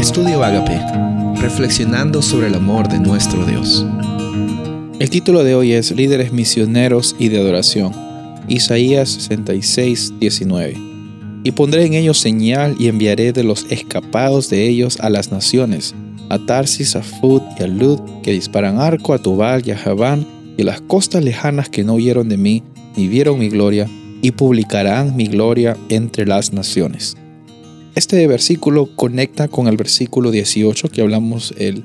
Estudio Agape, reflexionando sobre el amor de nuestro Dios. El título de hoy es Líderes misioneros y de adoración. Isaías 66, 19. Y pondré en ellos señal y enviaré de los escapados de ellos a las naciones, a Tarsis, a Fud y a Lud, que disparan arco a Tubal y a Javán, y a las costas lejanas que no oyeron de mí, ni vieron mi gloria, y publicarán mi gloria entre las naciones. Este versículo conecta con el versículo 18 que hablamos el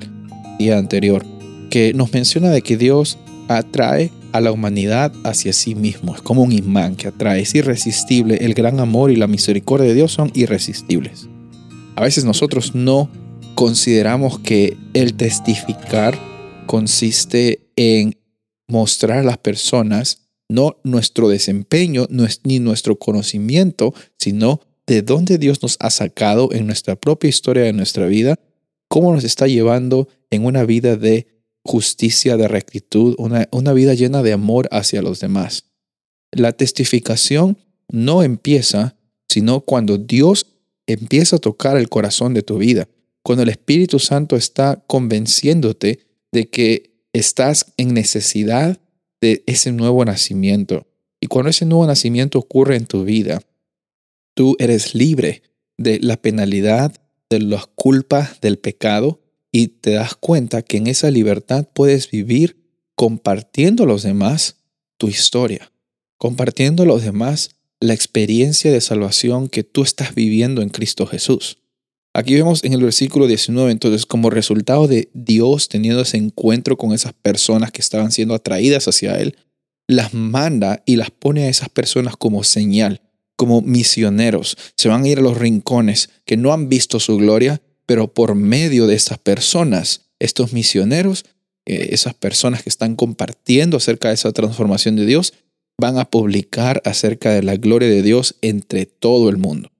día anterior, que nos menciona de que Dios atrae a la humanidad hacia sí mismo. Es como un imán que atrae, es irresistible. El gran amor y la misericordia de Dios son irresistibles. A veces nosotros no consideramos que el testificar consiste en mostrar a las personas no nuestro desempeño ni nuestro conocimiento, sino de dónde Dios nos ha sacado en nuestra propia historia de nuestra vida, cómo nos está llevando en una vida de justicia, de rectitud, una, una vida llena de amor hacia los demás. La testificación no empieza sino cuando Dios empieza a tocar el corazón de tu vida, cuando el Espíritu Santo está convenciéndote de que estás en necesidad de ese nuevo nacimiento. Y cuando ese nuevo nacimiento ocurre en tu vida, Tú eres libre de la penalidad, de las culpas del pecado y te das cuenta que en esa libertad puedes vivir compartiendo a los demás tu historia, compartiendo a los demás la experiencia de salvación que tú estás viviendo en Cristo Jesús. Aquí vemos en el versículo 19, entonces, como resultado de Dios teniendo ese encuentro con esas personas que estaban siendo atraídas hacia Él, las manda y las pone a esas personas como señal como misioneros. Se van a ir a los rincones que no han visto su gloria, pero por medio de estas personas, estos misioneros, eh, esas personas que están compartiendo acerca de esa transformación de Dios, van a publicar acerca de la gloria de Dios entre todo el mundo.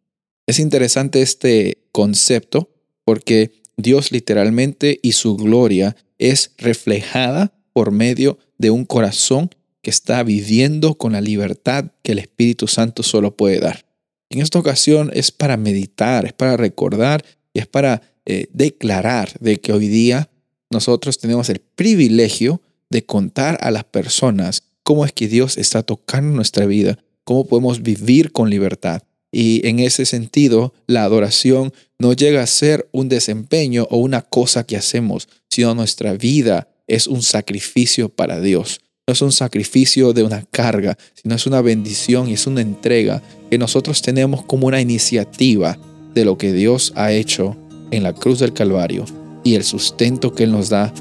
Es interesante este concepto porque Dios literalmente y su gloria es reflejada por medio de un corazón que está viviendo con la libertad que el Espíritu Santo solo puede dar. En esta ocasión es para meditar, es para recordar y es para eh, declarar de que hoy día nosotros tenemos el privilegio de contar a las personas cómo es que Dios está tocando nuestra vida, cómo podemos vivir con libertad. Y en ese sentido, la adoración no llega a ser un desempeño o una cosa que hacemos, sino nuestra vida es un sacrificio para Dios no es un sacrificio de una carga, sino es una bendición y es una entrega que nosotros tenemos como una iniciativa de lo que Dios ha hecho en la cruz del Calvario y el sustento que Él nos da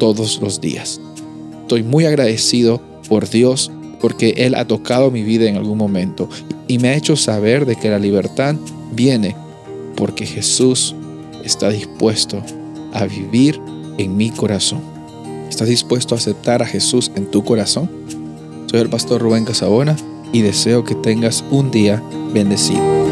todos los días. Estoy muy agradecido por Dios porque Él ha tocado mi vida en algún momento y me ha hecho saber de que la libertad viene porque Jesús está dispuesto a vivir en mi corazón. ¿Estás dispuesto a aceptar a Jesús en tu corazón? Soy el pastor Rubén Casabona y deseo que tengas un día bendecido.